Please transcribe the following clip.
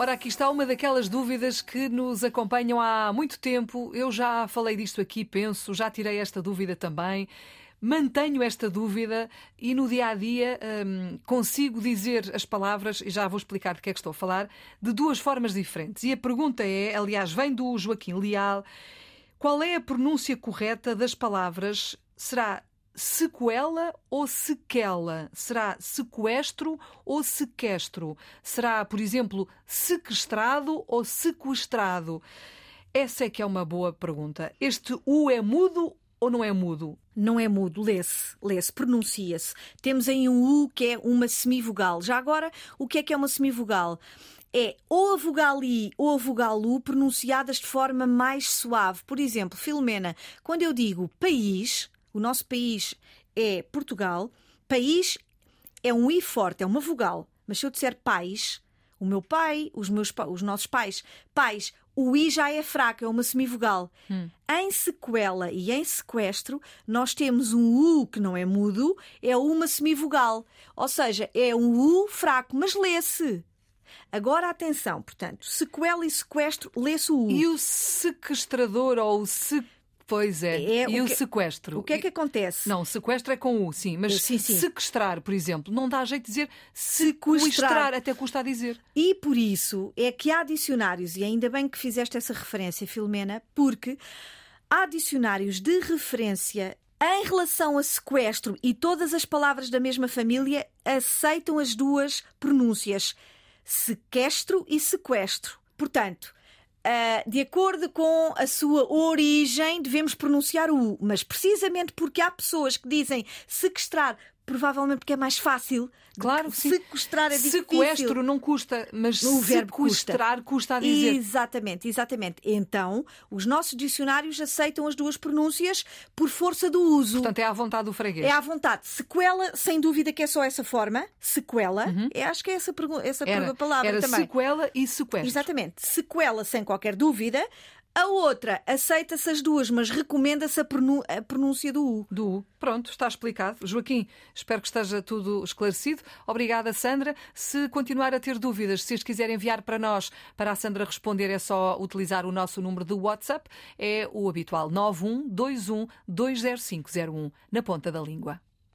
Ora, aqui está uma daquelas dúvidas que nos acompanham há muito tempo. Eu já falei disto aqui, penso, já tirei esta dúvida também. Mantenho esta dúvida e no dia a dia hum, consigo dizer as palavras, e já vou explicar de que é que estou a falar, de duas formas diferentes. E a pergunta é, aliás, vem do Joaquim Leal: qual é a pronúncia correta das palavras? Será sequela ou sequela? Será sequestro ou sequestro? Será, por exemplo, sequestrado ou sequestrado? Essa é que é uma boa pergunta. Este U é mudo ou não é mudo? Não é mudo, lê-se, lê-se, pronuncia-se. Temos aí um U que é uma semivogal. Já agora, o que é que é uma semivogal? É ou a vogal I ou a vogal U pronunciadas de forma mais suave. Por exemplo, Filomena, quando eu digo país, o nosso país é Portugal, país é um I forte, é uma vogal. Mas se eu disser pais, o meu pai, os, meus, os nossos pais, pais, o I já é fraco, é uma semivogal. Hum. Em sequela e em sequestro, nós temos um U que não é mudo, é uma semivogal. Ou seja, é um U fraco, mas lê-se. Agora atenção, portanto, sequela e sequestro, lê-se o U. E o sequestrador ou o sequestrador Pois é. é e o, que, sequestro? O que é que acontece? Não, sequestro é com U, sim. Mas sim, sim. sequestrar, por exemplo, não dá jeito de dizer sequestrar, sequestrar, até custa a dizer. E por isso é que há dicionários, e ainda bem que fizeste essa referência, Filomena, porque há dicionários de referência em relação a sequestro e todas as palavras da mesma família aceitam as duas pronúncias: sequestro e sequestro. Portanto, Uh, de acordo com a sua origem, devemos pronunciar o U, mas precisamente porque há pessoas que dizem sequestrar provavelmente porque é mais fácil. Claro, sequestrar é difícil. Sequestro não custa, mas o verbo sequestrar custa. custa a dizer. Exatamente, exatamente. Então, os nossos dicionários aceitam as duas pronúncias por força do uso. Portanto, é à vontade do freguês. É à vontade. Sequela, sem dúvida que é só essa forma. Sequela. Uhum. É, acho que é essa, essa era, palavra era também. sequela e sequestro. Exatamente. Sequela, sem qualquer dúvida. A outra aceita-se as duas, mas recomenda-se a, a, pronúncia do U. Do U. Pronto, está explicado. Joaquim, espero que esteja tudo esclarecido. Obrigada, Sandra. Se continuar a ter dúvidas, se as quiser enviar para nós, para a Sandra responder, é só utilizar o nosso número de WhatsApp. É o habitual 9121 20501 na ponta da língua.